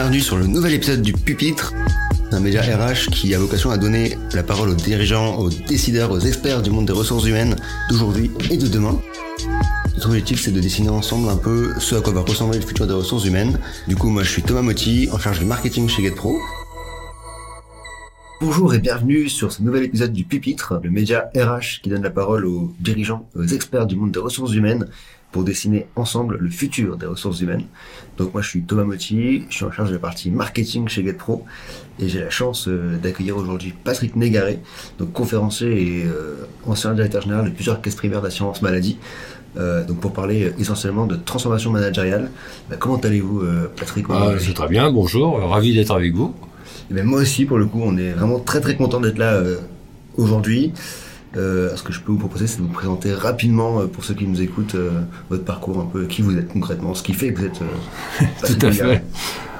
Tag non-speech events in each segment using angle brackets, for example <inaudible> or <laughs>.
bienvenue sur le nouvel épisode du Pupitre, un média RH qui a vocation à donner la parole aux dirigeants, aux décideurs, aux experts du monde des ressources humaines d'aujourd'hui et de demain. Notre objectif, c'est de dessiner ensemble un peu ce à quoi va ressembler le futur des ressources humaines. Du coup, moi, je suis Thomas Motti, en charge du marketing chez GetPro. Bonjour et bienvenue sur ce nouvel épisode du Pupitre, le média RH qui donne la parole aux dirigeants, aux experts du monde des ressources humaines pour dessiner ensemble le futur des ressources humaines. Donc moi je suis Thomas Motti, je suis en charge de la partie marketing chez GetPro et j'ai la chance euh, d'accueillir aujourd'hui Patrick Négaré, donc conférencier et euh, ancien directeur général de plusieurs caisses primaires d'assurance maladie. Euh, donc pour parler essentiellement de transformation managériale. Bah, comment allez-vous Patrick? Ah, Je vais très bien, bonjour, ravi d'être avec vous. Et ben, moi aussi pour le coup on est vraiment très très content d'être là aujourd'hui. Euh, ce que je peux vous proposer, c'est de vous présenter rapidement, euh, pour ceux qui nous écoutent, euh, votre parcours, un peu qui vous êtes concrètement, ce qui fait que vous êtes. <laughs> Tout à fait.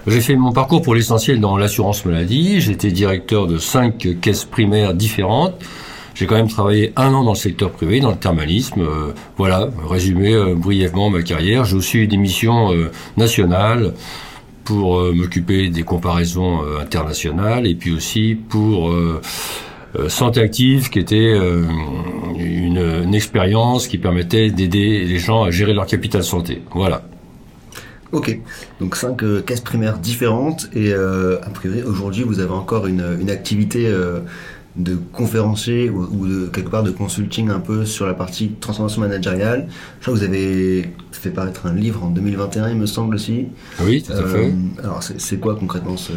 J'ai fait mon parcours pour l'essentiel dans l'assurance maladie. J'étais directeur de cinq caisses primaires différentes. J'ai quand même travaillé un an dans le secteur privé, dans le thermalisme. voilà, résumé brièvement ma carrière. J'ai aussi eu des missions nationales pour m'occuper des comparaisons internationales et puis aussi pour santé active, qui était euh, une, expérience qui permettait d'aider les gens à gérer leur capital santé. Voilà. Ok, donc cinq euh, caisses primaires différentes et a priori aujourd'hui vous avez encore une, une activité de conférencier ou, de quelque part de consulting un peu sur la partie transformation managériale. Je crois que vous avez fait paraître un livre en 2021, il me semble aussi. Oui, tout à fait. Euh, alors, c'est quoi concrètement ce...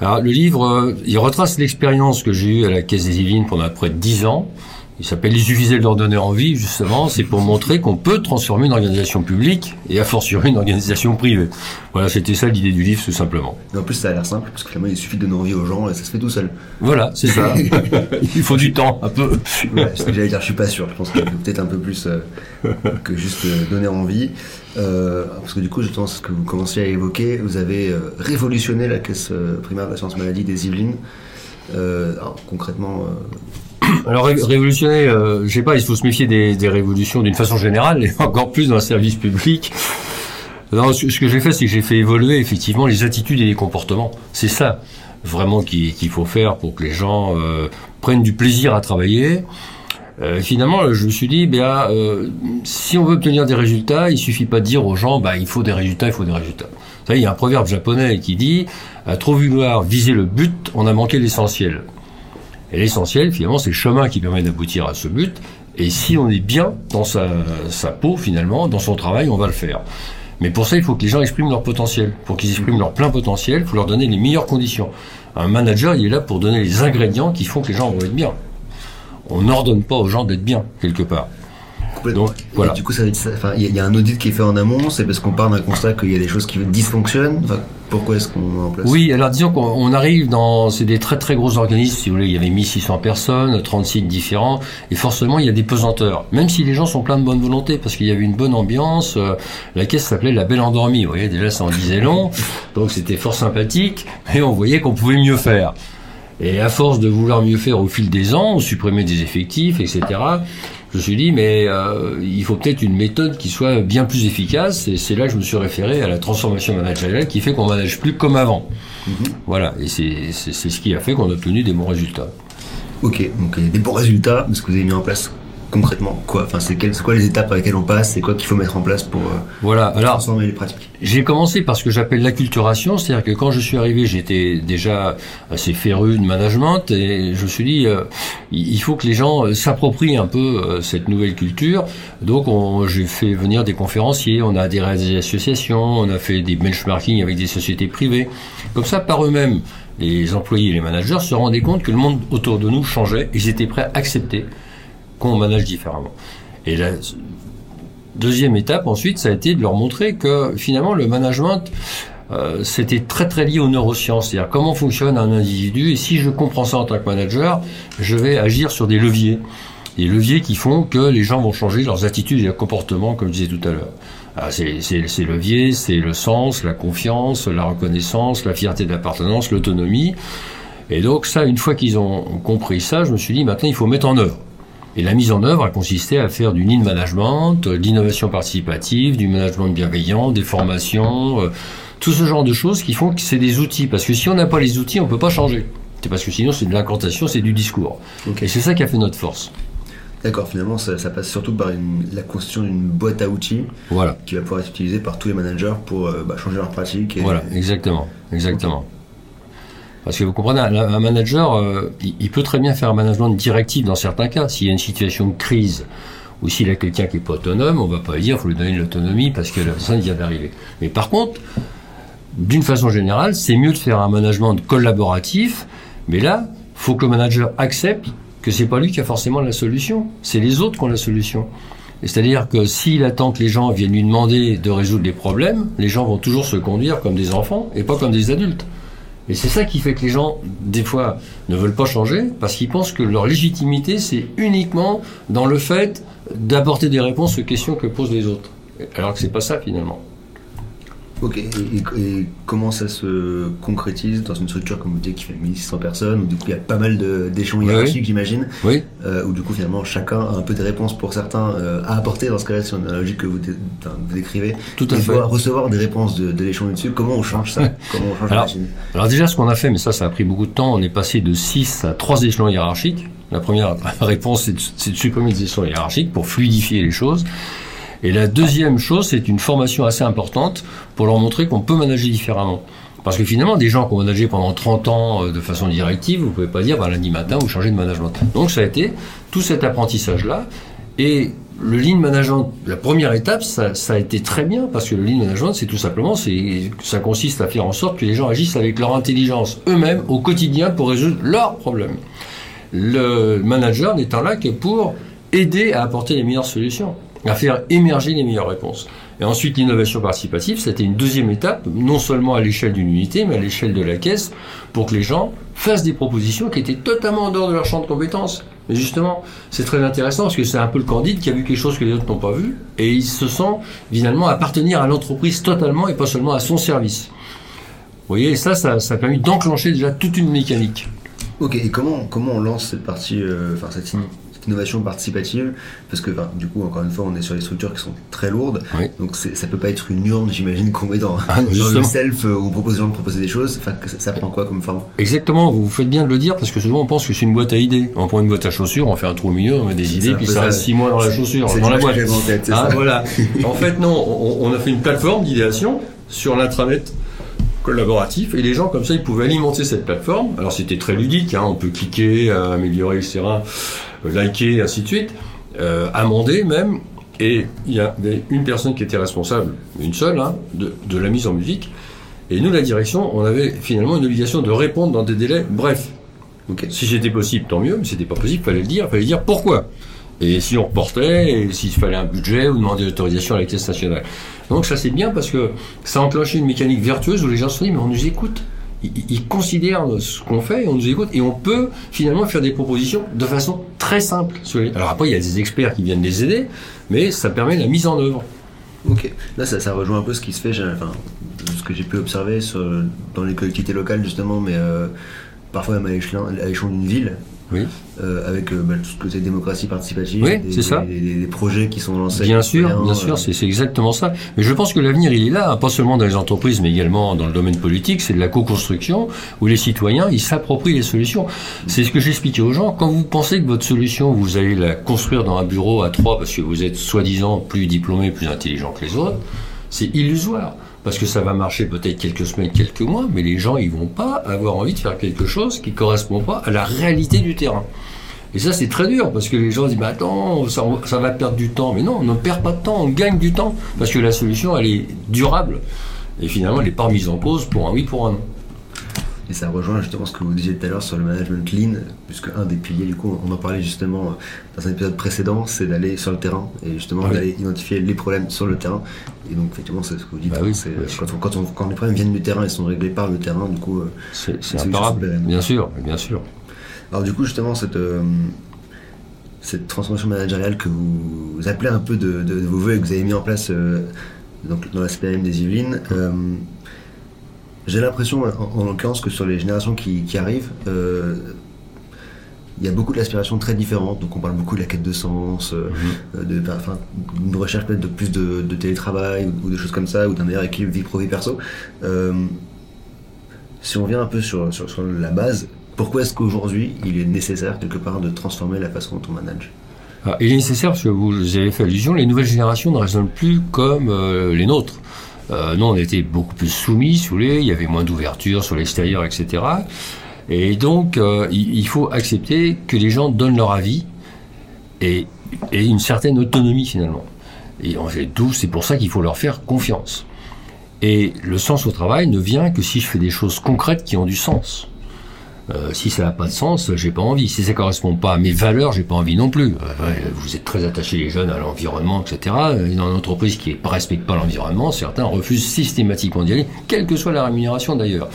Alors, le livre, euh, il retrace l'expérience que j'ai eue à la Caisse des Yvelines pendant près de 10 ans. Il s'appelle Il suffisait de leur donner envie, justement. C'est pour montrer qu'on peut transformer une organisation publique et à fortiori une organisation privée. Voilà, c'était ça l'idée du livre, tout simplement. Et en plus, ça a l'air simple, parce que finalement, il suffit de donner envie aux gens et ça se fait tout seul. Voilà, c'est ça. <laughs> il faut du temps, un peu. Ouais, ce que j'allais dire, je suis pas sûr. Je pense qu'il faut peut-être un peu plus euh, que juste euh, donner envie. Euh, parce que du coup, je pense que vous commenciez à évoquer, vous avez révolutionné la caisse primaire d'assurance maladie des Yvelines. alors, concrètement, alors révolutionner, euh, je sais pas, il faut se méfier des, révolutions d'une façon générale, et <laughs> encore plus dans un service public. Non, ce, que j'ai fait, c'est que j'ai fait évoluer effectivement les attitudes et les comportements. C'est ça vraiment qu'il faut faire pour que les gens euh, prennent du plaisir à travailler. Euh, finalement, je me suis dit, ben, euh, si on veut obtenir des résultats, il suffit pas de dire aux gens, bah, il faut des résultats, il faut des résultats. Vous savez, il y a un proverbe japonais qui dit, à trop vouloir viser le but, on a manqué l'essentiel. Et l'essentiel, finalement, c'est le chemin qui permet d'aboutir à ce but. Et si on est bien dans sa, peau, finalement, dans son travail, on va le faire. Mais pour ça, il faut que les gens expriment leur potentiel. Pour qu'ils expriment leur plein potentiel, il faut leur donner les meilleures conditions. Un manager, il est là pour donner les ingrédients qui font que les gens vont être bien. On n'ordonne pas aux gens d'être bien, quelque part. Donc, voilà. du coup, il y, a un audit qui est fait en amont, c'est parce qu'on part d'un constat qu'il y a des choses qui dysfonctionnent. pourquoi est-ce qu'on met en place Oui, alors disons qu'on arrive dans, c'est des très très gros organismes, si vous voulez, il y avait 1600 personnes, 30 sites différents, et forcément il y a des pesanteurs. Même si les gens sont pleins de bonne volonté, parce qu'il y avait une bonne ambiance, euh, la caisse s'appelait La Belle Endormie, vous voyez, déjà ça en disait long, donc c'était fort sympathique, mais on voyait qu'on pouvait mieux faire. Et à force de vouloir mieux faire au fil des ans, on supprimait des effectifs, etc je me suis dit, mais euh, il faut peut-être une méthode qui soit bien plus efficace. Et c'est là que je me suis référé à la transformation managériale qui fait qu'on manage plus comme avant. Mhm. Voilà, et c'est ce qui a fait qu'on a obtenu des bons résultats. Ok, donc des bons résultats, ce que vous avez mis en place concrètement quoi Enfin, c'est quoi les étapes par lesquelles on passe C'est quoi qu'il faut mettre en place pour euh, voilà. Alors, transformer les pratiques? J'ai commencé par ce que j'appelle l'acculturation, c'est-à-dire que quand je suis arrivé, j'étais déjà assez féru de management et je me suis dit euh, il faut que les gens euh, s'approprient un peu cette nouvelle culture. Donc, j'ai fait venir des conférenciers, on a adhéré à des associations, on a fait des benchmarking avec des sociétés privées. Comme ça, par eux-mêmes, les employés et les managers se rendaient compte que le monde autour de nous changeait, ils étaient prêts à accepter qu'on manage différemment. Et la deuxième étape ensuite, ça a été de leur montrer que finalement le management, euh, c'était très très lié aux neurosciences, c'est-à-dire comment fonctionne un individu, et si je comprends ça en tant que manager, je vais agir sur des leviers. Des leviers qui font que les gens vont changer leurs attitudes et leurs comportements, comme je disais tout à l'heure. Ah, c'est ces leviers, c'est le sens, la confiance, la reconnaissance, la fierté d'appartenance, l'autonomie. Et donc ça, une fois qu'ils ont compris ça, je me suis dit, maintenant il faut mettre en œuvre. Et la mise en œuvre a consisté à faire du lean management, de l'innovation participative, du management bienveillant, des formations, euh, tout ce genre de choses qui font que c'est des outils. Parce que si on n'a pas les outils, on peut pas changer. C'est parce que sinon c'est de l'incantation, c'est du discours. Et c'est ça qui a fait notre force. D'accord, finalement, ça, ça passe surtout par une- la constitution d'une boîte à outils Voilà. qui va pouvoir être utilisée par tous les managers pour euh, bah, changer leurs pratiques. Et, Voilà, exactement, exactement. Parce que vous comprenez, un, manager, euh, il, il peut très bien faire un management directif dans certains cas. S'il y a une situation de crise ou s'il a quelqu'un qui est pas autonome, on va pas lui dire faut lui donner de l'autonomie parce que la personne vient d'arriver. Mais par contre, d'une façon générale, c'est mieux de faire un management collaboratif. Mais là, faut que le manager accepte que c'est pas lui qui a forcément la solution, c'est les autres qui ont la solution. C'est-à-dire que s'il attend que les gens viennent lui demander de résoudre les problèmes, les gens vont toujours se conduire comme des enfants et pas comme des adultes. Et c'est ça qui fait que les gens, des fois, ne veulent pas changer parce qu'ils pensent que leur légitimité, c'est uniquement dans le fait d'apporter des réponses aux questions que posent les autres. Alors que c'est pas ça finalement. Ok, et, comment ça se concrétise dans une structure, comme vous dites, qui fait 1600 personnes, où du coup il y a pas mal d'échelons Oui, hiérarchiques, j'imagine, Oui, euh, où du coup finalement chacun a un peu des réponses pour certains euh, à apporter dans ce cas-là, sur la logique que vous, dé- vous décrivez, tout à et fait. doit recevoir des réponses de, de l'échelon au-dessus. Comment on change ça? <laughs> Comment on change la Alors, déjà, ce qu'on a fait, mais ça, ça a pris beaucoup de temps, on est passé de 6 à 3 échelons hiérarchiques. La première <laughs> réponse, c'est de, c'est de supprimer les échelons hiérarchiques pour fluidifier les choses. Et la deuxième chose, c'est une formation assez importante pour leur montrer qu'on peut manager différemment. Parce que finalement, des gens qui ont managé pendant 30 ans euh, de façon directive, vous pouvez pas dire, bah, lundi matin, vous changez de management. Donc ça a été tout cet apprentissage-là. Et le lean management, la première étape, ça, a été très bien parce que le lean management, c'est tout simplement, ça consiste à faire en sorte que les gens agissent avec leur intelligence eux-mêmes au quotidien pour résoudre leurs problèmes. Le manager n'étant là que pour aider à apporter les meilleures solutions, à faire émerger les meilleures réponses. Et ensuite, l'innovation participative, c'était une deuxième étape, non seulement à l'échelle d'une unité, mais à l'échelle de la caisse, pour que les gens fassent des propositions qui étaient totalement en dehors de leur champ de compétences. Mais justement, c'est très intéressant parce que c'est un peu le candide qui a vu quelque chose que les autres n'ont pas vu, et il se sent finalement appartenir à l'entreprise totalement et pas seulement à son service. Vous voyez, et ça, ça, a permis d'enclencher déjà toute une mécanique. Ok, et comment, comment on lance cette partie, euh, cette innovation participative Parce que du coup, encore une fois, on est sur des structures qui sont très lourdes, Oui. donc ça peut pas être une urne, j'imagine, qu'on met dans, Ah, dans le self euh, où on propose aux gens de proposer des choses. Enfin, ça, ça prend quoi comme forme? Exactement, vous faites bien de le dire parce que souvent on pense que c'est une boîte à idées. On prend une boîte à chaussures, on fait un trou au milieu, on met des idées, puis ça reste six mois dans la chaussure, dans la boîte. en tête, Ah, ça. voilà. En fait, non, on, on a fait une plateforme d'idéation sur l'intranet collaboratif et les gens comme ça ils pouvaient alimenter cette plateforme. Alors c'était très ludique, hein, on peut cliquer, euh, améliorer, etc., euh, liker, ainsi de suite, euh, amender même. Et il y avait une personne qui était responsable, une seule, hein, de, de la mise en musique. Et nous, la direction, on avait finalement une obligation de répondre dans des délais brefs. Si c'était possible, tant mieux, mais c'était pas possible, fallait le dire, fallait dire pourquoi. Et si on reportait, et s'il fallait un budget ou demander l'autorisation à la caisse nationale. Donc ça c'est bien parce que ça a enclenché une mécanique vertueuse où les gens se dit mais on nous écoute. Ils, considèrent ce qu'on fait, et on nous écoute et on peut finalement faire des propositions de façon très simple. Alors après il y a des experts qui viennent les aider, mais ça permet la mise en œuvre. Ok. Là, ça, ça rejoint un peu ce qui se fait, ce que j'ai pu observer dans les collectivités locales, justement, mais euh, parfois même à l'échelon d'une ville, Oui. euh, avec euh, bah, tout ce côté démocratie participative, Oui, des, c'est ça. Des, des- des projets qui sont lancés. Bien sûr, bien euh, sûr, c'est c'est exactement ça. Mais je pense que l'avenir, il est là, hein, pas seulement dans les entreprises, mais également dans le domaine politique, c'est de la co-construction, où les citoyens, ils s'approprient les solutions. C'est ce que j'expliquais aux gens. Quand vous pensez que votre solution, vous allez la construire dans un bureau à trois, parce que vous êtes soi-disant plus diplômé, plus intelligent que les autres, c'est illusoire. Parce que ça va marcher peut-être quelques semaines, quelques mois, mais les gens, ils vont pas avoir envie de faire quelque chose qui correspond pas à la réalité du terrain. Et ça, c'est très dur, parce que les gens disent, bah attends, ça, va perdre du temps. Mais non, on ne perd pas de temps, on gagne du temps, parce que la solution, elle est durable. Et finalement, elle n'est pas remise en cause pour un oui, pour un non. Et ça rejoint justement ce que vous disiez tout à l'heure sur le management lean, puisque un des piliers, du coup, on en parlait justement euh, dans un épisode précédent, c'est d'aller sur le terrain et justement Oui. d'aller identifier les problèmes sur le terrain. Et donc, effectivement, c'est ce que vous dites. Bah oui, euh, quand, on- quand, on- quand les problèmes viennent du terrain et sont réglés par le terrain, du coup. euh, C'est imparable. Bien sûr, bien sûr. Alors, du coup, justement, cette, euh, cette transformation managériale que vous appelez un peu de, de- de vos voeux et que vous avez mis en place euh, donc, dans la SPM des Yvelines, euh, j'ai l'impression, en, en l'occurrence, que sur les générations qui, qui arrivent, euh, il y a beaucoup d'aspirations très différentes. Donc on parle beaucoup de la quête de sens, euh, Mhm. euh, de, enfin, une recherche peut-être de plus de, de télétravail ou, ou de choses comme ça, ou d'un meilleur équilibre vie pro vie perso. Euh, si on vient un peu sur, sur, sur la base, pourquoi est-ce qu'aujourd'hui il est nécessaire quelque part de transformer la façon dont on manage? Ah, il est nécessaire, parce que vous avez fait allusion, les nouvelles générations ne raisonnent plus comme euh, les nôtres. Euh, nous, on était beaucoup plus soumis, si vous voulez, il y avait moins d'ouverture sur l'extérieur, etc. Et donc, euh, il, faut accepter que les gens donnent leur avis et, et une certaine autonomie, finalement. Et en fait, c'est pour ça qu'il faut leur faire confiance. Et le sens au travail ne vient que si je fais des choses concrètes qui ont du sens. Euh, si ça n'a pas de sens, j'ai pas envie. Si ça correspond pas à mes valeurs, j'ai pas envie non plus. Euh, vous êtes très attachés les jeunes à l'environnement, etc. Euh, Dans une entreprise qui ne respecte pas l'environnement, certains refusent systématiquement d'y aller, quelle que soit la rémunération d'ailleurs.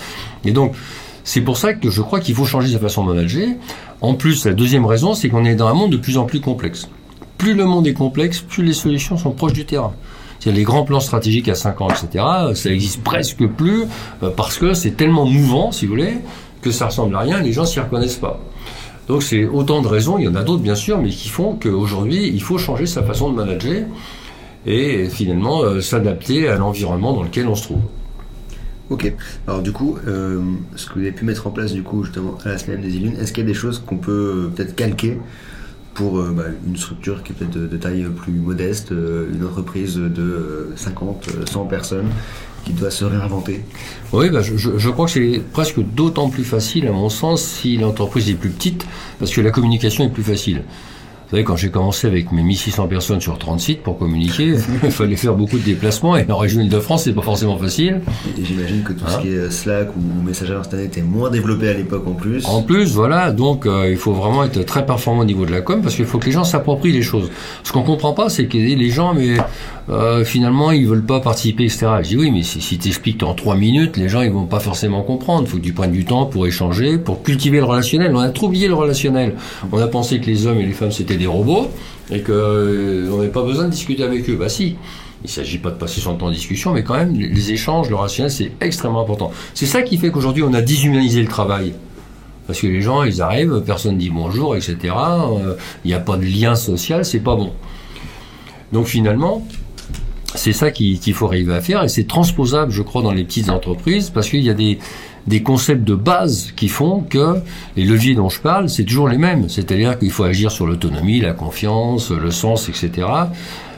Et donc, c'est pour ça que je crois qu'il faut changer sa façon de manager. En plus, la deuxième raison, c'est qu'on est dans un monde de plus en plus complexe. Plus le monde est complexe, plus les solutions sont proches du terrain. Les grands plans stratégiques à 5 ans, etc. Ça existe presque plus euh, parce que c'est tellement mouvant, si vous voulez, que ça ressemble à rien, les gens s'y reconnaissent pas. Donc c'est autant de raisons, il y en a d'autres bien sûr, mais qui font qu'aujourd'hui il faut changer sa façon de manager et finalement euh, s'adapter à l'environnement dans lequel on se trouve. Ok. Alors du coup, euh, ce que vous avez pu mettre en place du coup justement à la semaine des Illunes, est-ce qu'il y a des choses qu'on peut euh, peut-être calquer pour bah, une structure qui est peut-être de, de taille plus modeste, une entreprise de euh, 50, euh, 100 personnes qui doit se réinventer Oui, bah, je, crois que c'est presque d'autant plus facile, à mon sens, si l'entreprise est plus petite, parce que la communication est plus facile. Vous savez, quand j'ai commencé avec mes 1600 personnes sur 30 sites pour communiquer, <laughs> il fallait faire beaucoup de déplacements, et en région Île-de-France, c'est pas forcément facile. Et j'imagine que tout Hein ce qui est Slack ou, messagerie instantanée était moins développé à l'époque en plus. En plus, voilà, donc euh, il faut vraiment être très performant au niveau de la com parce qu'il faut que les gens s'approprient les choses. Ce qu'on comprend pas, c'est que les gens, mais euh, finalement, ils veulent pas participer, etc. Je dis oui, mais si, si tu expliques en trois minutes, les gens ils vont pas forcément comprendre. Il faut que tu prennes du temps pour échanger, pour cultiver le relationnel. On a trop oublié le relationnel. On a pensé que les hommes et les femmes c'était des robots et que euh, n'avait pas besoin de discuter avec eux. Bah si. Il ne s'agit pas de passer son temps en discussion, mais quand même, les- échanges, le relationnel, c'est extrêmement important. C'est ça qui fait qu'aujourd'hui, on a déshumanisé le travail. Parce que les gens, ils arrivent, personne dit bonjour, etc. euh, Il n'y a pas de lien social, c'est pas bon. Donc finalement, c'est ça qui- qu'il faut arriver à faire et c'est transposable, je crois, dans les petites entreprises parce qu'il y a des, des concepts de base qui font que les leviers dont je parle, c'est toujours les mêmes. C'est-à-dire qu'il faut agir sur l'autonomie, la confiance, le sens, etc.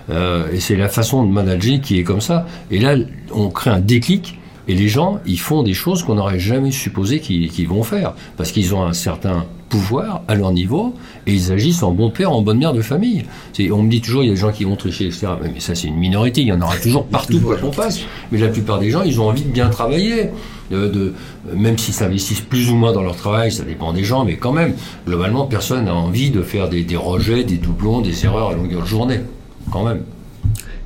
Euh, et c'est la façon de manager qui est comme ça. Et là, on crée un déclic et les gens, ils font des choses qu'on n'aurait jamais supposé qu'ils vont faire parce qu'ils ont un certain pouvoir à leur niveau et ils agissent en bon père, en bonne mère de famille. On me dit toujours, il y a des gens qui vont tricher, etc. Mais ça, c'est une minorité. Il y en aura toujours partout quoi qu'on fasse. Mais la plupart des gens, ils ont envie de bien travailler. De, de- même s'ils s'investissent plus ou moins dans leur travail, ça dépend des gens, mais quand même, globalement, personne n'a envie de faire des, des rejets, des doublons, des erreurs à longueur de journée. Quand même.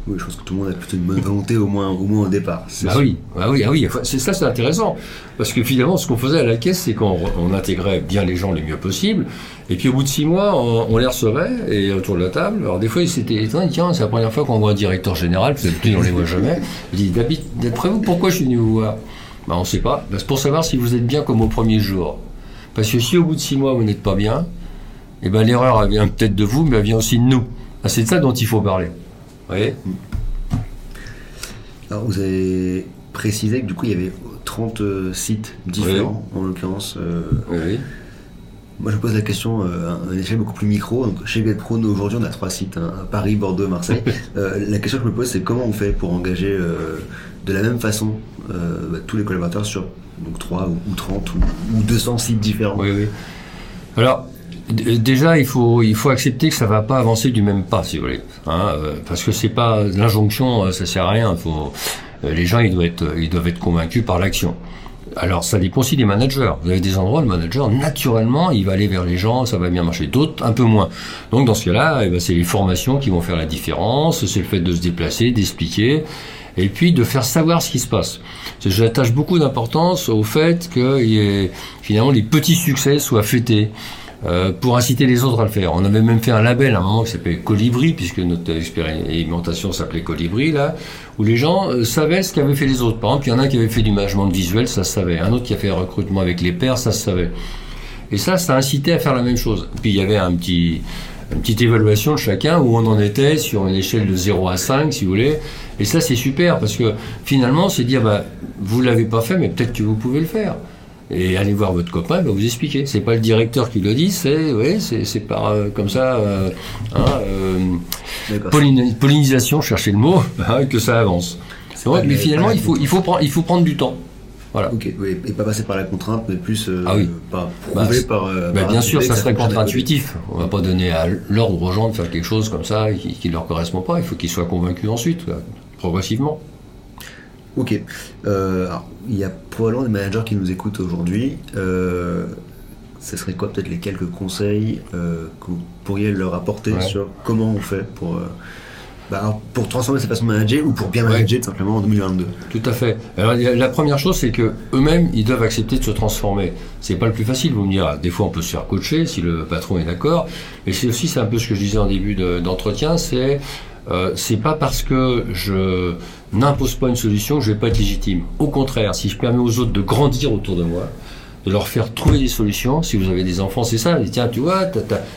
Oui, je pense que tout le monde a plutôt une bonne volonté au moins, au moins au départ. Bah oui, bah oui, ah oui. C'est ça, c'est intéressant, parce que finalement, ce qu'on faisait à la caisse, c'est qu'on on intégrait bien les gens le mieux possible, et puis au bout de six mois, on, on les recevait et autour de la table. Alors des fois, ils s'étaient étonnés, tiens, c'est la première fois qu'on voit un directeur général, peut-être plus on les voit jamais. Dis, David, d'après vous, pourquoi je suis venu vous voir? Bah on sait pas. Bah, c'est pour savoir si vous êtes bien comme au premier jour. Parce que si au bout de six mois vous n'êtes pas bien, eh ben l'erreur elle vient peut-être de vous, mais elle vient aussi de nous. Ah, c'est de ça dont il faut parler. Vous voyez Alors, vous avez précisé que du coup, il y avait 30 euh, sites différents, en l'occurrence. euh, Oui. moi, je pose la question euh, à une échelle beaucoup plus micro. Donc, chez GetPro, nous, aujourd'hui, on a trois sites, hein, Paris, Bordeaux, Marseille. <laughs> La question que je me pose, c'est comment on fait pour engager de la même façon euh, bah, tous les collaborateurs sur donc, 3 ou, ou 30 ou, ou 200 sites différents Oui, oui. Alors, d- déjà, il faut, il faut accepter que ça va pas avancer du même pas, si vous voulez. Hein, euh, parce que c'est pas l'injonction, euh, ça sert à rien. Faut, euh, les gens, ils doivent être, ils doivent être convaincus par l'action. Alors, ça dépend aussi des managers. Vous avez des endroits, le manager, naturellement, il va aller vers les gens, ça va bien marcher. D'autres, un peu moins. Donc, dans ce cas-là, eh ben, c'est les formations qui vont faire la différence. C'est le fait de se déplacer, d'expliquer, et puis de faire savoir ce qui se passe. J'attache beaucoup d'importance au fait que y ait, finalement les petits succès soient fêtés. euh, pour inciter les autres à le faire. On avait même fait un label à un moment qui s'appelait Colibri, puisque notre expérimentation s'appelait Colibri, là, où les gens euh, savaient ce qu'avaient fait les autres. Par exemple, il y en a un qui avait fait du management visuel, ça se savait. Un autre qui a fait recrutement avec les pairs, ça se savait. Et ça, ça incitait à faire la même chose. Puis il y avait un petit, une petite évaluation de chacun où on en était sur une échelle de 0 à 5, si vous voulez. Et ça, c'est super parce que finalement, c'est dire, bah, vous l'avez pas fait, mais peut-être que vous pouvez le faire. Et allez voir votre copain, il va vous expliquer. C'est pas le directeur qui le dit, c'est ouais, c'est par euh, comme ça, euh, hein, euh, pollin- pollinisation, cherchez le mot, <laughs> hein, que ça avance. Ouais, mais finalement, il faut, il, faut prendre, il faut prendre du temps. Voilà. Ok, oui, et pas passer par la contrainte, mais plus euh, Ah oui. par Bah, prouver par. euh, Bah, par bien sûr, ça serait contre-intuitif. On va pas donner à l'ordre aux gens de faire quelque chose comme ça qui, qui leur correspond pas. Il faut qu'ils soient convaincus ensuite, quoi, progressivement. Ok. Euh, alors, il y a probablement des managers qui nous écoutent aujourd'hui. Euh, ce serait quoi peut-être les quelques conseils euh, que vous pourriez leur apporter Ouais. sur comment on fait pour, bah, pour transformer sa façon de manager ou pour bien manager tout simplement en 2022 Tout à fait. Alors la première chose, c'est que eux-mêmes, ils doivent accepter de se transformer. C'est pas le plus facile. Vous me direz, des fois, on peut se faire coacher si le patron est d'accord. Mais c'est aussi, c'est un peu ce que je disais en début de- d'entretien, c'est euh, c'est pas parce que je n'impose pas une solution que je vais pas être légitime. Au contraire, si je permets aux autres de grandir autour de moi, de leur faire trouver des solutions. Si vous avez des enfants, c'est ça. Tiens, tu vois,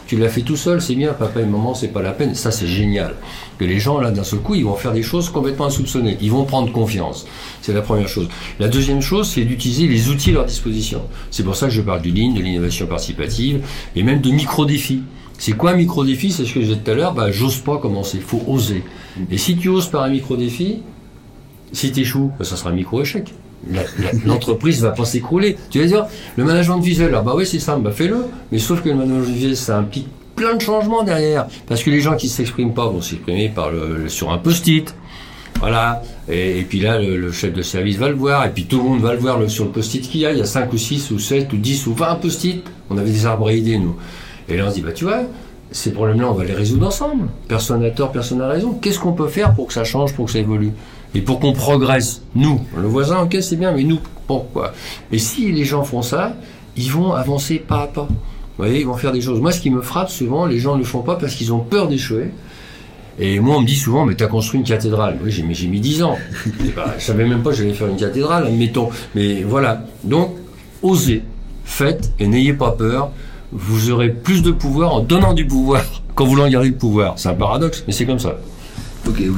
tu l'as fait tout seul, c'est bien. Papa et maman, c'est pas la peine. Ça, c'est génial. Que les gens, là, d'un seul coup, ils vont faire des choses complètement insoupçonnées. Ils vont prendre confiance. C'est la première chose. La deuxième chose, c'est d'utiliser les outils à leur disposition. C'est pour ça que je parle du lean, de l'innovation participative et même de micro-défis. C'est quoi un micro-défi C'est ce que je disais tout à l'heure. Bah, j'ose pas commencer. Il faut oser. Et si tu oses par un micro-défi, si tu échoues, ça sera un micro-échec. L'entreprise va pas s'écrouler. Tu vas dire, le management visuel, ah bah oui, c'est ça, bah fais-le. Mais sauf que le management visuel, ça implique plein de changements derrière. Parce que les gens qui s'expriment pas vont s'exprimer par le, sur un post-it. Voilà. Et, puis là, le, chef de service va le voir. Et puis tout le monde va le voir sur le post-it qu'il y a. Il y a 5 ou 6 ou 7 ou 10 ou 20 post-it. On avait des arbres à idées, nous. Et là, on se dit, bah tu vois, ces problèmes-là, on va les résoudre ensemble. Personne n'a tort, personne n'a raison. Qu'est-ce qu'on peut faire pour que ça change, pour que ça évolue? Et pour qu'on progresse, nous. Le voisin, ok, c'est bien, mais nous, pourquoi? Et si les gens font ça, ils vont avancer pas à pas. Vous voyez, ils vont faire des choses. Moi, ce qui me frappe souvent, les gens ne le font pas parce qu'ils ont peur d'échouer. Et moi, on me dit souvent, mais t'as construit une cathédrale. Oui, j'ai, mais j'ai mis 10 ans. Eh ben, je savais même pas que j'allais faire une cathédrale, admettons. Mais voilà. Donc, osez, faites et n'ayez pas peur. Vous aurez plus de pouvoir en donnant du pouvoir qu'en voulant garder le pouvoir. C'est un paradoxe, mais c'est comme ça. Ok, oui,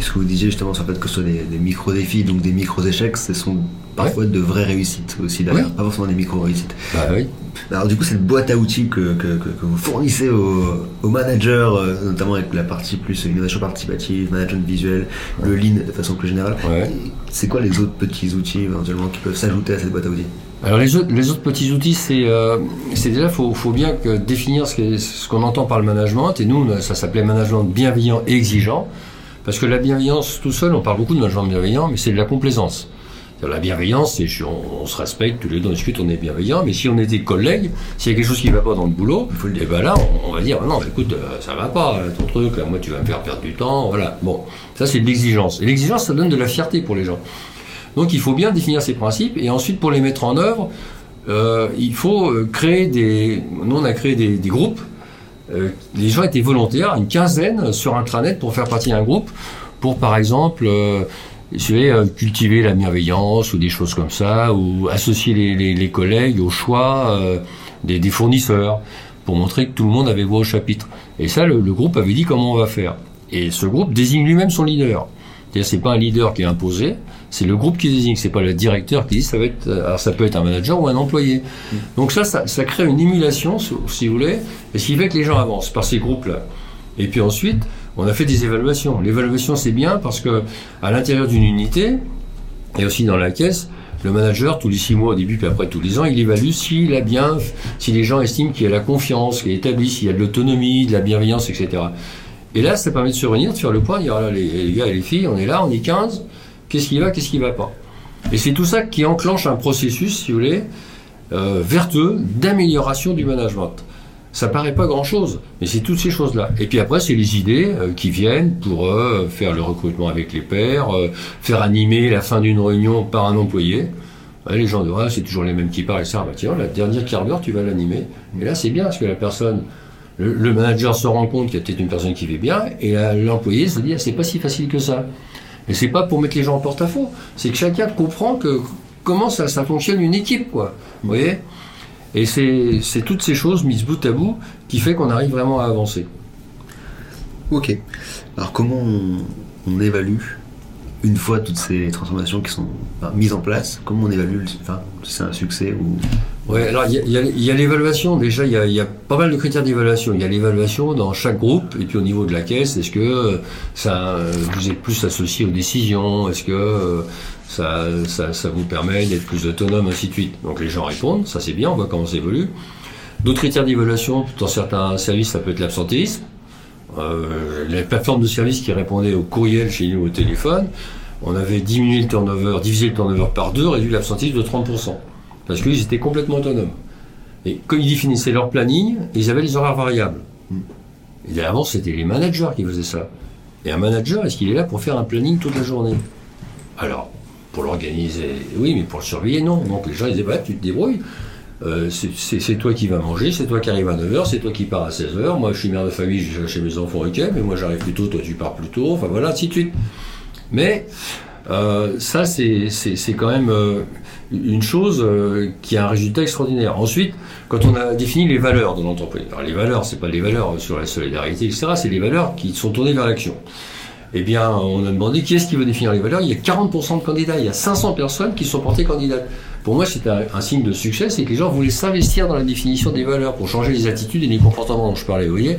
ce que vous disiez justement sur le fait que ce soit des, des micro-défis, donc des micro-échecs, ce sont parfois de vraies réussites aussi derrière, pas forcément des micro-réussites. Bah oui. Alors du coup, cette boîte à outils que, que, que, que vous fournissez aux, aux managers, euh, notamment avec la partie plus innovation participative, management visuel, le lean de façon plus générale, Ouais. c'est quoi les autres petits outils éventuellement qui peuvent s'ajouter à cette boîte à outils? Alors les autres, les autres petits outils, c'est euh, déjà faut, faut bien que définir ce qu'on entend par le management. Et nous, ça s'appelait management bienveillant et exigeant, parce que la bienveillance tout seul, on parle beaucoup de management bienveillant, mais c'est de la complaisance. La bienveillance, c'est on, on se respecte, tous les deux on discute, on est bienveillant. Mais si on était collègues, s'il y a quelque chose qui va pas dans le boulot, Il faut le et ben là, on, on va dire non, écoute, euh, ça va pas euh, ton truc. Là, moi, tu vas me faire perdre du temps. Voilà. Bon, ça c'est de l'exigence. Et l'exigence, ça donne de la fierté pour les gens. Donc il faut bien définir ces principes et ensuite pour les mettre en œuvre, euh, il faut euh, créer des. Nous on a créé des, groupes. Euh, les gens étaient volontaires, une quinzaine sur intranet pour faire partie d'un groupe, pour par exemple, cultiver la bienveillance ou des choses comme ça, ou associer les, collègues au choix des, fournisseurs, pour montrer que tout le monde avait voix au chapitre. Et ça, le, le groupe avait dit comment on va faire. Et ce groupe désigne lui-même son leader. C'est-à-dire, c'est pas un leader qui est imposé, c'est le groupe qui désigne. C'est pas le directeur qui dit ça va être. Alors ça peut être un manager ou un employé. Donc ça, ça, ça crée une émulation, si vous voulez, et ce qui fait que les gens avancent par ces groupes-là. Et puis ensuite, on a fait des évaluations. L'évaluation, c'est bien parce que à l'intérieur d'une unité et aussi dans la caisse, le manager, tous les six mois au début, puis après tous les ans, il évalue s'il a bien, si les gens estiment qu'il y a la confiance, qu'il est établi, s'il y a de l'autonomie, de la bienveillance, etc. Et là, ça permet de se réunir, de faire le point, de dire, voilà, les, les gars et les filles, on est là, on est 15, qu'est-ce qui va, qu'est-ce qui va pas? Et c'est tout ça qui enclenche un processus, si vous voulez, euh, vertueux d'amélioration du management. Ça paraît pas grand-chose, mais c'est toutes ces choses-là. Et puis après, c'est les idées euh, qui viennent pour euh, faire le recrutement avec les pairs, faire animer la fin d'une réunion par un employé. Les gens disent, ouais, c'est toujours les mêmes qui parlent, et ça, bah tiens, la dernière quart d'heure, tu vas l'animer. Et là, c'est bien, parce que la personne, le, manager se rend compte qu'il y a peut-être une personne qui fait bien, et l'employé se dit, ah, c'est pas si facile que ça. Et c'est pas pour mettre les gens en porte-à-faux, c'est que chacun comprend que comment ça, fonctionne une équipe, quoi. Vous voyez? Et c'est toutes ces choses mises bout à bout qui fait qu'on arrive vraiment à avancer. Ok. Alors comment on évalue une fois toutes ces transformations qui sont mises en place Comment on évalue si c'est un succès ou alors il y a- l'évaluation, déjà il y, a, pas mal de critères d'évaluation. Il y a l'évaluation dans chaque groupe, et puis au niveau de la caisse, est-ce que euh, ça, euh, vous êtes plus associé aux décisions, est-ce que euh, ça, ça, ça vous permet d'être plus autonome, ainsi de suite? Donc les gens répondent, ça c'est bien, on voit comment ça évolue. D'autres critères d'évaluation, dans certains services, ça peut être l'absentéisme. Euh, les plateformes de services qui répondaient au courriel chez nous au téléphone, on avait diminué le turnover, divisé le turnover par deux, réduit l'absentéisme de 30%. Parce qu'ils étaient complètement autonomes. Et quand ils définissaient leur planning, ils avaient les horaires variables. Et avant, c'était les managers qui faisaient ça. Et un manager, est-ce qu'il est là pour faire un planning toute la journée? Alors, pour l'organiser, oui, mais pour le surveiller, non. Donc les gens, ils disaient, bah, tu te débrouilles. Euh, c'est- toi qui vas manger, c'est toi qui arrives à 9h, c'est toi qui pars à 16h. Moi, je suis mère de famille, je vais chercher mes enfants week-end, mais moi, j'arrive plus tôt, toi, tu pars plus tôt. Enfin, voilà, ainsi de suite. Mais euh, ça, c'est quand même euh, une chose qui a un résultat extraordinaire. Ensuite, quand on a défini les valeurs de l'entreprise, alors les valeurs, c'est pas les valeurs sur la solidarité, etc., c'est les valeurs qui sont tournées vers l'action. Eh bien, on a demandé qui est-ce qui veut définir les valeurs. Il y a 40% de candidats, il y a 500 personnes qui sont portées candidates. Pour moi, c'est un, signe de succès, c'est que les gens voulaient s'investir dans la définition des valeurs pour changer les attitudes et les comportements dont je parlais, vous voyez.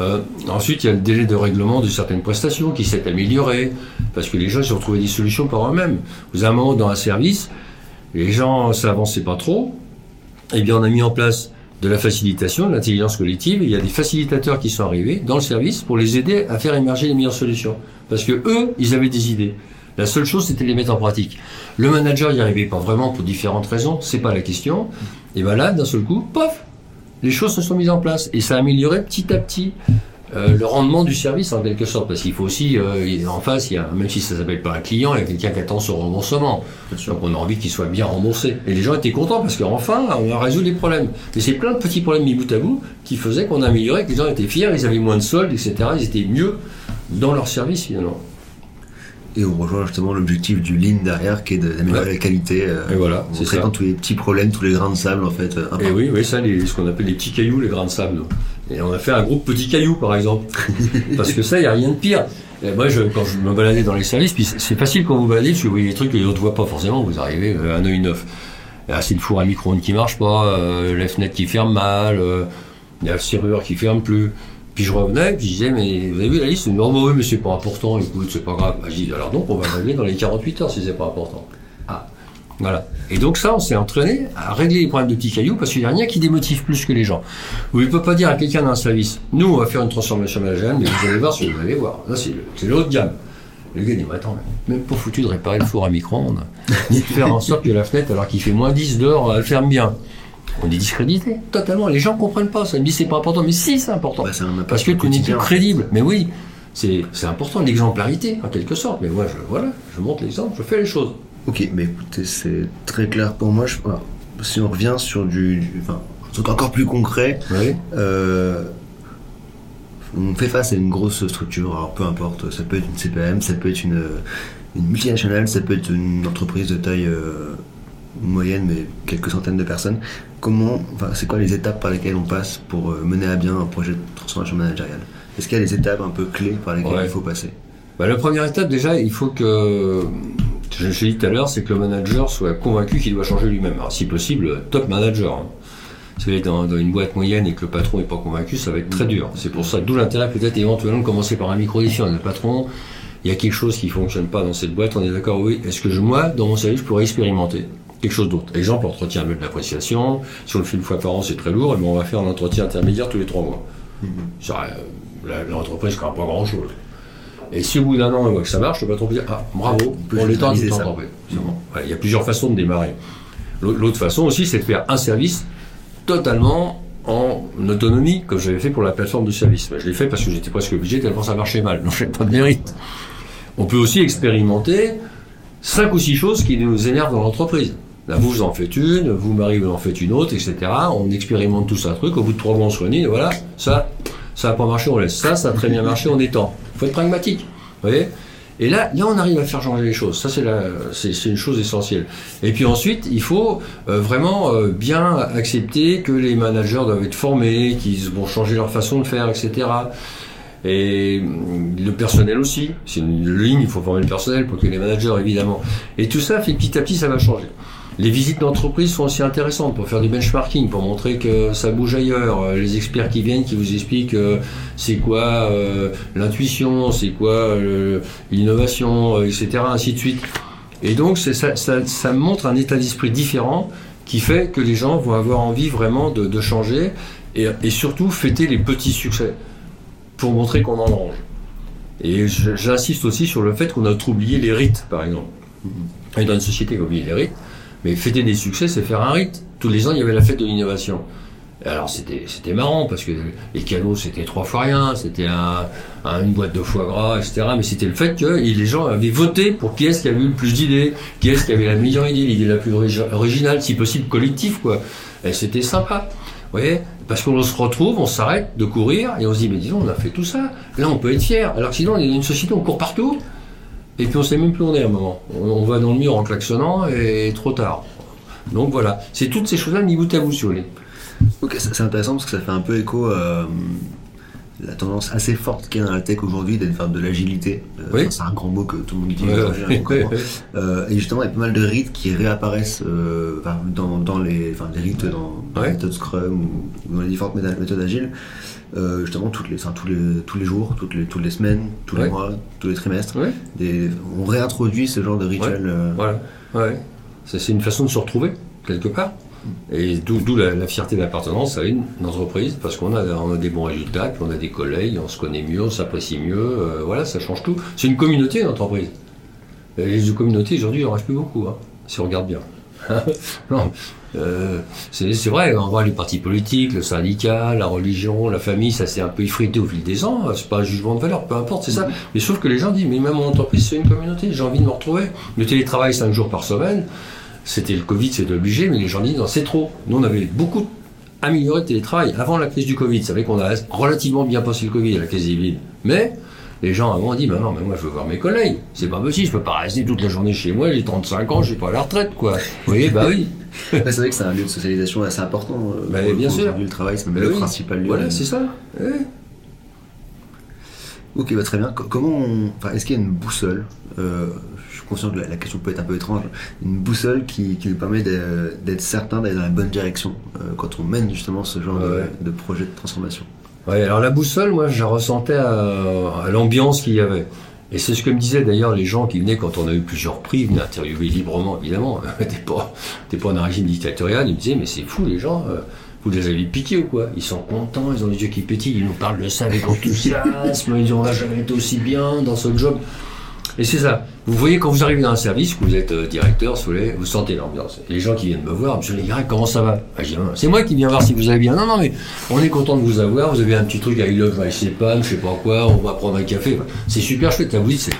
Euh, ensuite, il y a le délai de règlement de certaines prestations qui s'est amélioré, parce que les gens ils ont trouvé des solutions par eux-mêmes. Vous avez un moment dans un service, les gens, ça avançait pas trop, eh bien, on a mis en place de la facilitation, de l'intelligence collective, et il y a des facilitateurs qui sont arrivés dans le service pour les aider à faire émerger les meilleures solutions. Parce que eux, ils avaient des idées. La seule chose, c'était de les mettre en pratique. Le manager n'y arrivait pas vraiment pour différentes raisons, c'est pas la question. Et ben là, d'un seul coup, pof, les choses se sont mises en place et ça a amélioré petit à petit euh, le rendement du service en quelque sorte. Parce qu'il faut aussi, euh, en face, même si ça s'appelle pas un client, il y a quelqu'un qui attend son remboursement. Donc on a envie qu'il soit bien remboursé. Et les gens étaient contents parce qu'enfin, on a résolu les problèmes. Mais c'est plein de petits problèmes mis bout à bout qui faisaient qu'on améliorait, que les gens étaient fiers, ils avaient moins de soldes, etc. Ils étaient mieux dans leur service finalement. Et on rejoint justement l'objectif du lean derrière qui est d'améliorer Ouais. la qualité euh, Et voilà, en c'est traitant ça. tous les petits problèmes, tous les grains de sable en fait. euh, Et oui, oui, ça, les, ce qu'on appelle les petits cailloux, les grains de sable. Et on a fait un groupe petits cailloux, par exemple. <laughs> Parce que ça, il n'y a rien de pire. Et moi, je, quand je me baladais dans les services, puis c'est facile quand vous baladez, parce que vous voyez des trucs que les autres ne voient pas forcément, vous arrivez euh, un œil neuf. Ah, c'est le four à micro-ondes qui marche pas, euh, la fenêtre qui ferme mal, euh, la serrure qui ferme plus. Puis je revenais, puis je disais, mais vous avez vu la liste Non, bah oui, mais c'est pas important, écoute, c'est pas grave. Bah, je dis, alors donc, on va régler dans les 48 heures si c'est pas important. Ah, voilà. Et donc ça, on s'est entraîné à régler les problèmes de petits cailloux parce qu'il n'y a rien qui démotive plus que les gens. Vous ne pouvez pas dire à quelqu'un d'un service, nous, on va faire une transformation managériale, mais vous allez voir ce que vous allez voir. Là, c'est le, haut de gamme. Le gars dit, mais attends, même pas foutu de réparer le four à micro-ondes, <laughs> ni de faire en sorte que la fenêtre, alors qu'il fait moins 10 dehors, elle ferme bien. On est discrédité, totalement. Les gens comprennent pas ça. Me disent, c'est pas important, mais si, c'est important. Bah, Parce que tu n'es plus crédible. Mais oui, c'est c'est important, l'exemplarité, en quelque sorte. Mais moi, je, voilà, je montre l'exemple, je fais les choses. Ok, mais écoutez, c'est très clair pour moi. Je, voilà. Si on revient sur du, du- enfin, un truc encore plus concret, Oui. euh, on fait face à une grosse structure. Alors peu importe, ça peut être une CPM, ça peut être une, une multinationale, ça peut être une entreprise de taille euh, moyenne, mais quelques centaines de personnes. Comment, enfin, c'est quoi les étapes par lesquelles on passe pour euh, mener à bien un projet de transformation managériale? Est-ce qu'il y a des étapes un peu clés par lesquelles Ouais. il faut passer? Bah, la première étape, déjà, il faut que, je l'ai dit tout à l'heure, c'est que le manager soit convaincu qu'il doit changer lui-même. Alors, si possible, top manager. hein. Si vous êtes dans, dans une boîte moyenne et que le patron n'est pas convaincu, ça va être très dur. C'est pour ça, d'où l'intérêt peut-être éventuellement de commencer par un micro-défi. On a le patron, il y a quelque chose qui fonctionne pas dans cette boîte, on est d'accord, oui. Est-ce que je, moi, dans mon service, je pourrais expérimenter? Quelque chose d'autre Exemple, entretien annuel d'appréciation. Si on le fait une fois par an, c'est très lourd, mais on va faire un entretien intermédiaire tous les trois mois. Ça, euh, L'entreprise ne pas grand-chose. Et si au bout d'un an, on voit que ça marche, le patron peut dire Ah, bravo, peut on l'étend bon. Voilà, il y a plusieurs façons de démarrer. L'au- L'autre façon aussi, c'est de faire un service totalement en autonomie, comme j'avais fait pour la plateforme de service. Ben, Je l'ai fait parce que j'étais presque obligé tellement ça marchait mal. Donc, j'ai pas de mérite. On peut aussi expérimenter cinq ou six choses qui nous énervent dans l'entreprise. Là, vous, en faites une, vous, Marie, vous en faites une autre, etc. On expérimente tout ça, un truc. Au bout de trois mois, on se et voilà, ça, ça n'a pas marché, on laisse. Ça, ça a très bien marché, on étend. Il faut être pragmatique. Vous voyez Et là, là, on arrive à faire changer les choses. Ça, c'est, une chose essentielle. Et puis ensuite, il faut euh, vraiment euh, bien accepter que les managers doivent être formés, qu'ils vont changer leur façon de faire, etc. Et le personnel aussi. C'est une ligne, il faut former le personnel pour que les managers, évidemment. Et tout ça fait petit à petit, ça va changer. Les visites d'entreprise sont aussi intéressantes pour faire du benchmarking, pour montrer que ça bouge ailleurs. Euh, Les experts qui viennent, qui vous expliquent euh, c'est quoi euh, l'intuition, c'est quoi l'innovation, etc., ainsi de suite. Et donc, ça, ça, ça montre un état d'esprit différent qui fait que les gens vont avoir envie vraiment de, de changer et, et surtout fêter les petits succès pour montrer qu'on en mange. Et j'insiste aussi sur le fait qu'on a trop oublié les rites, par exemple. Et dans une société qui a oublié les rites, mais fêter des succès, c'est faire un rite. Tous les ans, il y avait la fête de l'innovation. Alors c'était marrant parce que les canaux c'était trois fois rien, c'était un, un- une boîte de foie gras, etc. Mais c'était le fait que les gens avaient voté pour qui est-ce qui avait eu le plus d'idées, qui est-ce qui avait la meilleure idée, l'idée la plus origi- originale, si possible collective quoi. Et c'était sympa. Vous voyez? Parce qu'on se retrouve, on s'arrête de courir et on se dit mais disons on a fait tout ça. Là on peut être fier. Alors que sinon on est dans une société, on court partout. Et puis on sait même plus où on est à un moment. On, va dans le mur en klaxonnant et trop tard. Donc voilà, c'est toutes ces choses-là mis bout à bout sur les. Ok, c'est c'est intéressant parce que ça fait un peu écho à euh, la tendance assez forte qu'il y a dans la tech aujourd'hui d'être faire de l'agilité. Euh, Oui. enfin, C'est un grand mot que tout le monde utilise. Ouais, hein, ouais, concrètement. ouais. <laughs> Euh, et justement, il y a pas mal de rites qui réapparaissent euh, dans, dans les, enfin, des rites dans, dans méthodes Scrum ou, dans les différentes méthodes agiles. Euh, justement, toutes les, enfin, tous, les, tous les jours, toutes les, toutes les semaines, tous les mois, tous les trimestres. Ouais. Des, on réintroduit ce genre de rituel. euh, Voilà, C'est une façon de se retrouver, quelque part. Et d'où la, la fierté d'appartenance à une entreprise, parce qu'on a, on a des bons résultats, puis on a des collègues, on se connaît mieux, on s'apprécie mieux, euh, voilà, ça change tout. C'est une communauté, une entreprise. Et les communautés, aujourd'hui, il en reste plus beaucoup, hein, si on regarde bien. <laughs> non, euh, c'est vrai, on voit les partis politiques, le syndicat, la religion, la famille, ça s'est un peu effrité au fil des ans, c'est pas un jugement de valeur, peu importe, c'est ça. Mais sauf que les gens disent, mais même mon entreprise, c'est une communauté, j'ai envie de me retrouver. Le télétravail, 5 jours par semaine, c'était le Covid, c'était obligé, mais les gens disent, non, c'est trop. Nous, on avait beaucoup amélioré le télétravail avant la crise du Covid. C'est vrai qu'on a relativement bien passé le Covid, la crise des villes. Mais les gens avant ont dit, bah non, mais moi, je veux voir mes collègues. C'est pas possible, je peux pas rester toute la journée chez moi, j'ai 35 ans, je suis pas à la retraite, quoi. Vous voyez, bah oui. <laughs> C'est vrai que c'est un lieu de socialisation assez important. euh, Bah, bien sûr. le travail, c'est même Bah le oui. principal lieu. Voilà, c'est ça. Ouais. Ok, bah, très bien. Co- Comment on... enfin, est-ce qu'il y a une boussole euh, Je suis conscient que la, la question peut être un peu étrange. Une boussole qui, qui nous permet d'être certain d'aller dans la bonne direction euh, quand on mène justement ce genre de, projet de transformation? Ouais, alors la boussole, moi, je ressentais à, à l'ambiance qu'il y avait. Et c'est ce que me disaient d'ailleurs les gens qui venaient quand on a eu plusieurs prix, ils venaient interviewer librement, évidemment. <laughs> T'es pas, t'es pas un régime dictatorial. Ils me disaient, mais c'est fou, les gens, euh, vous les avez piqués ou quoi? Ils sont contents, ils ont les yeux qui pétillent, ils nous parlent de ça avec enthousiasme, ils disent, on n'a jamais été aussi bien dans ce job. Et c'est ça. Vous voyez, quand vous arrivez dans un service, que vous êtes euh, directeur, vous sentez l'ambiance. Les gens qui viennent me voir, monsieur gars, comment ça va? Ah, C'est moi qui viens voir si vous allez bien. Non, non, mais on est content de vous avoir. Vous avez un petit truc à I love my Japan, je sais pas quoi, on va prendre un café. C'est super chouette. Là, vous dites,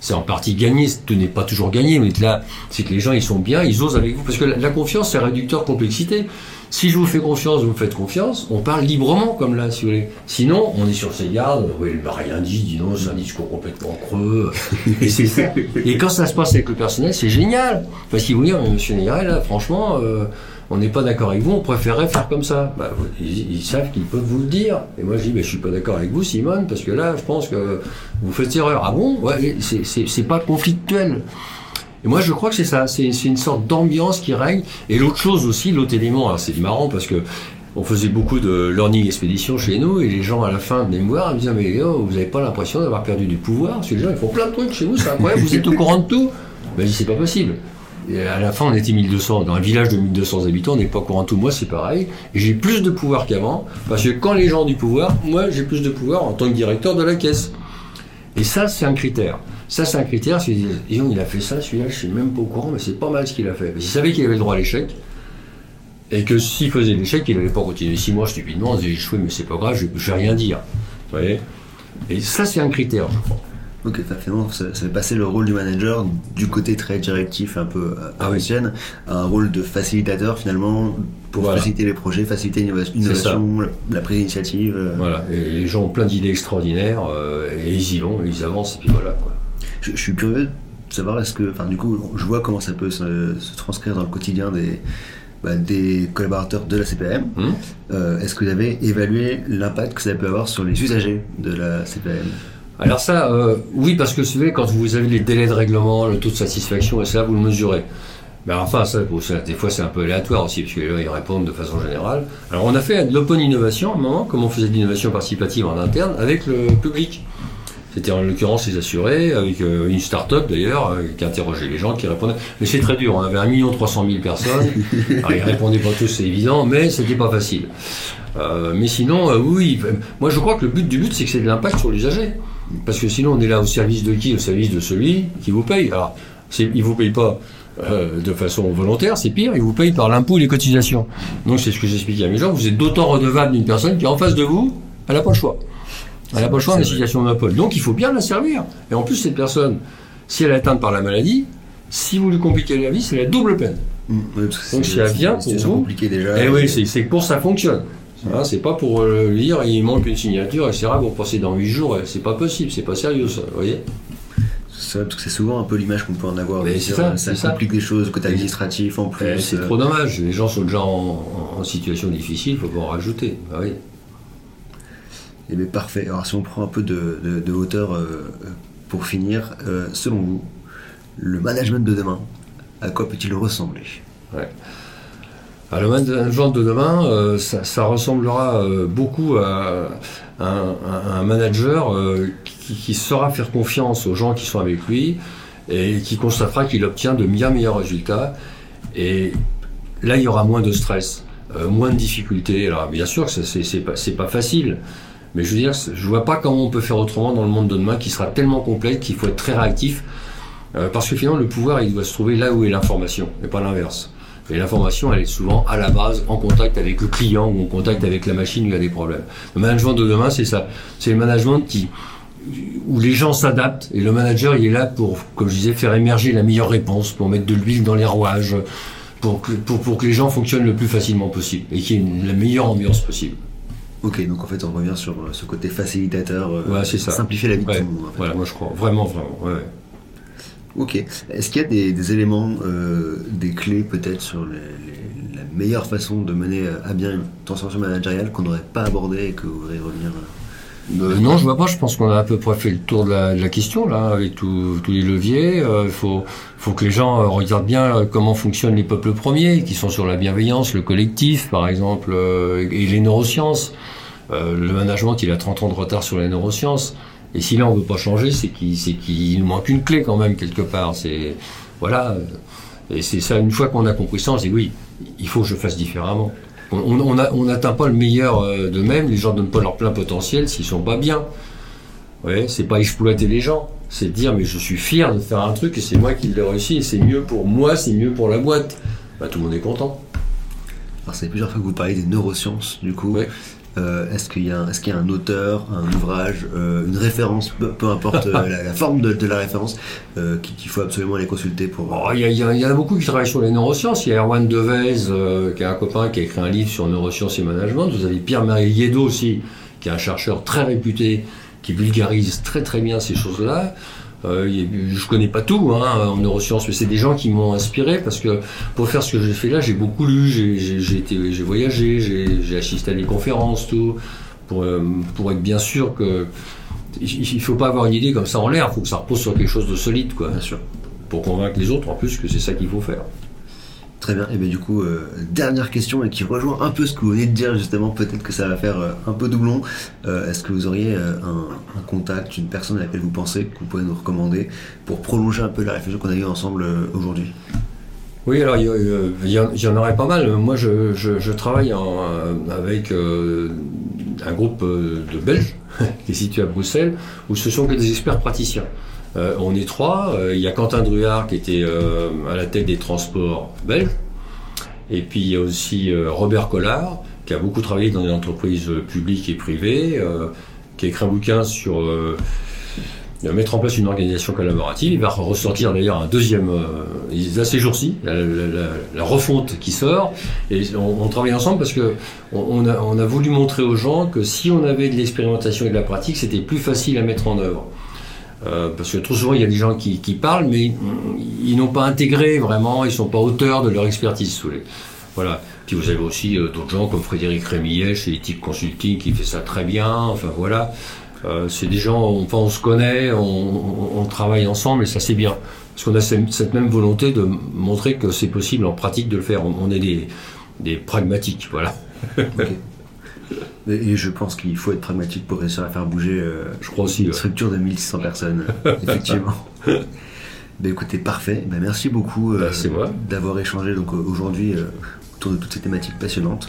c'est, en partie gagné. Tout n'est pas toujours gagné, mais là, c'est que les gens, ils sont bien, ils osent avec vous. Parce que la, la confiance, c'est un réducteur complexité. Si je vous fais confiance, vous me faites confiance, on parle librement comme là, si vous voulez. Sinon, on est sur ses gardes, oui, il m'a rien dit, dis non, c'est un discours complètement creux. Et ça. Et quand ça se passe avec le personnel, c'est génial. Parce qu'ils vous disent, monsieur Négaret, là, franchement, euh, on n'est pas d'accord avec vous, on préférerait faire comme ça. Bah, ils, savent qu'ils peuvent vous le dire. Et moi, je dis, mais je suis pas d'accord avec vous, Simone, parce que là, je pense que vous faites erreur. Ah bon? Ouais, c'est pas conflictuel. Et moi, je crois que c'est ça. C'est une sorte d'ambiance qui règne. Et l'autre chose aussi, l'autre élément, c'est marrant parce que on faisait beaucoup de learning expédition chez nous et les gens à la fin venaient me voir et me disaient mais oh, vous n'avez pas l'impression d'avoir perdu du pouvoir? Parce que les gens ils font plein de trucs chez vous, c'est incroyable, vous êtes au courant de tout. Ben, je dis c'est pas possible. À la fin, on était 1200. Dans un village de 1200 habitants, on n'est pas au courant de tout. Moi, c'est pareil. J'ai plus de pouvoir qu'avant. Parce que quand les gens ont du pouvoir, moi, j'ai plus de pouvoir en tant que directeur de la caisse. Et ça, c'est un critère. Ça, c'est un critère. Il a fait ça, celui-là, je suis même pas au courant, mais c'est pas mal ce qu'il a fait. Parce qu'il savait qu'il avait le droit à l'échec. Et que s'il faisait l'échec, il n'allait pas continuer six mois stupidement, en disant échoué, mais c'est pas grave, je, je vais rien dire. Vous voyez? Et ça, c'est un critère, je crois. Ok, finalement, ça, ça fait passer le rôle du manager du côté très directif, un peu euh, à Ah oui. l'ancienne, à un rôle de facilitateur finalement pour Voilà. faciliter les projets, faciliter l'innovation, la, la prise d'initiative. euh. Voilà. Et les gens ont plein d'idées extraordinaires, euh, et ils y vont, ils avancent, et puis voilà. Quoi. Je, je suis curieux de savoir est-ce que, enfin du coup, je vois comment ça peut se, se transcrire dans le quotidien des, bah, des collaborateurs de la CPM. Hum. Euh, est-ce que vous avez évalué l'impact que ça peut avoir sur les usagers de la CPM Alors ça, euh, oui, parce que vous savez, quand vous avez les délais de règlement, le taux de satisfaction, et ça, vous le mesurez. Mais enfin, ça, des fois, c'est un peu aléatoire aussi, parce que là, ils répondent de façon générale. Alors, on a fait de l'open innovation à un moment, comme on faisait de l'innovation participative en interne, avec le public. C'était en l'occurrence les assurés, avec euh, une start-up d'ailleurs, euh, qui interrogeait les gens, qui répondaient. Mais c'est très dur, on avait 1 300 000 personnes. <laughs> Alors, ils répondaient pas tous, c'est évident, mais c'était pas facile. Euh, mais sinon, oui, moi je crois que le but du but, c'est que c'est de l'impact sur l'usager. Parce que sinon, on est là au service de qui? Au service de celui qui vous paye. Alors, il vous paye pas euh, de façon volontaire, c'est pire, il vous paye par l'impôt et les cotisations. Donc c'est ce que j'expliquais à mes gens, vous êtes d'autant redevable d'une personne qui est en face de vous, elle n'a pas le choix. Elle n'a pas le choix vrai. situation de monopole. Donc il faut bien la servir. Et en plus, cette personne, si elle est atteinte par la maladie, si vous lui compliquez la vie, c'est la double peine. Mmh, parce que Donc, si elle vient pour vous, compliquée déjà. Eh oui, c'est pour ça fonctionne. Hein, c'est pas pour euh, lire et il manque une signature, etc. Pour passer dans 8 jours, c'est pas possible, c'est pas sérieux ça, vous voyez C'est vrai, parce que c'est souvent un peu l'image qu'on peut en avoir. Mais dire, ça, euh, ça. complique les choses, côté administratif en plus. Eh, C'est euh, trop dommage, les gens sont déjà en, en- en situation difficile, faut pas en rajouter. Ah oui. Eh parfait. Alors, si on prend un peu de, hauteur euh, pour finir, euh, selon vous, le management de demain, à quoi peut-il ressembler? Le management de demain, euh, ça, ressemblera beaucoup à, un, manager qui, saura faire confiance aux gens qui sont avec lui et qui constatera qu'il obtient de bien meilleurs résultats. Et là, il y aura moins de stress, moins de difficultés. Alors, bien sûr c'est pas, pas facile. Mais je veux dire, je vois pas comment on peut faire autrement dans le monde de demain qui sera tellement complexe qu'il faut être très réactif. Euh, parce que finalement, le pouvoir, il doit se trouver là où est l'information, et pas l'inverse. Et l'information, elle est souvent à la base en contact avec le client ou en contact avec la machine où il y a des problèmes. Le management de demain, c'est ça. C'est le management qui, où les gens s'adaptent et le manager, il est là pour, comme je disais, faire émerger la meilleure réponse, pour mettre de l'huile dans les rouages, pour que, pour, pour que les gens fonctionnent le plus facilement possible et qu'il y ait la meilleure ambiance possible. Ok, donc en fait, on revient sur euh, ce côté facilitateur, euh, Ouais, c'est ça. simplifier la vie Ouais, de tout le monde. en fait. voilà, moi je crois. Vraiment, vraiment. ouais. Ok. Est-ce qu'il y a des, des éléments, euh, des clés peut-être sur les- les- la meilleure façon de mener à bien une transformation managériale qu'on n'aurait pas abordé et que vous voudriez revenir euh, Euh, non, je vois pas. Je pense qu'on a à peu près fait le tour de la, de la question là, avec tous les leviers. Il faut, faut que les gens euh, regardent bien euh, comment fonctionnent les peuples premiers, qui sont sur la bienveillance, le collectif, par exemple, euh, et les neurosciences. Euh, le management, il a 30 ans de retard sur les neurosciences. Et si là on veut pas changer, c'est qu'il c'est qu'il nous manque une clé quand même quelque part. C'est voilà. Et c'est ça. Une fois qu'on a compris ça, on se dit oui, il faut que je fasse différemment. On n'atteint pas le meilleur euh, d'eux-mêmes. Les gens donnent pas leur plein potentiel s'ils sont pas bien. Ouais, c'est pas exploiter les gens. C'est dire mais je suis fier de faire un truc et c'est moi qui l'ai réussi et c'est mieux pour moi, c'est mieux pour la boîte. Bah, tout le monde est content. Alors, c'est plusieurs fois que vous parlez des neurosciences, du coup. Ouais. Euh, est-ce qu'il y, a un- est-ce qu'il y a un auteur, un ouvrage, euh, une référence, peu, importe euh, la, forme de, la référence, qu'il faut absolument aller consulter pour. Oh, Il y, y en a beaucoup qui travaillent sur les neurosciences. Il y a Erwan Devez, qui est un copain qui a écrit un livre sur neurosciences et management. Vous avez Pierre-Marie Liedo aussi, qui est un chercheur très réputé, qui vulgarise très très bien ces choses-là. Euh, je connais pas tout hein, en neurosciences, mais c'est des gens qui m'ont inspiré parce que pour faire ce que j'ai fait là, j'ai beaucoup lu, j'ai- voyagé, j'ai assisté à des conférences, tout, pour, euh, pour être bien sûr que il il faut pas avoir une idée comme ça en l'air, il faut que ça repose sur quelque chose de solide, quoi Bien sûr. pour convaincre les autres en plus que c'est ça qu'il faut faire. Très bien. Et bien du coup, euh, dernière question et qui rejoint un peu ce que vous venez de dire justement. Peut-être que ça va faire euh, un peu doublon. Euh, Est-ce que vous auriez un, contact, une personne à laquelle vous pensez que vous pouvez nous recommander pour prolonger un peu la réflexion qu'on a eue ensemble aujourd'hui? Oui, alors il y, en- aurait pas mal. Moi, je, travaille avec un groupe de Belges <laughs> qui est situé à Bruxelles, où ce sont que des experts praticiens. Euh, on est trois. Euh, Il y a Quentin Druard qui était euh, à la tête des transports belges. Et puis il y a aussi euh, Robert Collard qui a beaucoup travaillé dans des entreprises publiques et privées, qui a écrit un bouquin sur euh, mettre en place une organisation collaborative. Il va ressortir d'ailleurs un deuxième, euh, il- là ces jours-ci, la, la- la- la refonte qui sort. Et on, on travaille ensemble parce que on, on a, on a voulu montrer aux gens que si on avait de l'expérimentation et de la pratique, c'était plus facile à mettre en œuvre. Euh, parce que trop souvent, il y a des gens qui, qui parlent, mais ils n'ont pas intégré vraiment, ils sont pas auteurs de leur expertise. sous les- Voilà. Puis vous avez aussi euh, d'autres gens comme Frédéric Rémillet chez Ethic Consulting qui fait ça très bien. Enfin voilà. Euh, c'est des gens, on, enfin, on se connaît, on, travaille ensemble et ça c'est bien. Parce qu'on a cette même volonté de montrer que c'est possible en pratique de le faire. On, on est des, des pragmatiques, voilà. <laughs> Et et je pense qu'il faut être pragmatique pour réussir à faire bouger euh, Je crois aussi. une ouais. structure de 1600 personnes, <laughs> effectivement. Ben écoutez, parfait. Ben merci beaucoup euh, d'avoir échangé donc, euh, aujourd'hui euh, autour de toutes ces thématiques passionnantes.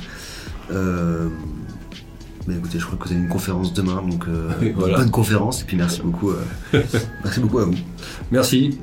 Ben écoutez, je crois que vous avez une conférence demain, donc euh, <laughs> Voilà. bonne conférence et puis merci beaucoup. euh, <laughs> merci beaucoup à vous. Merci.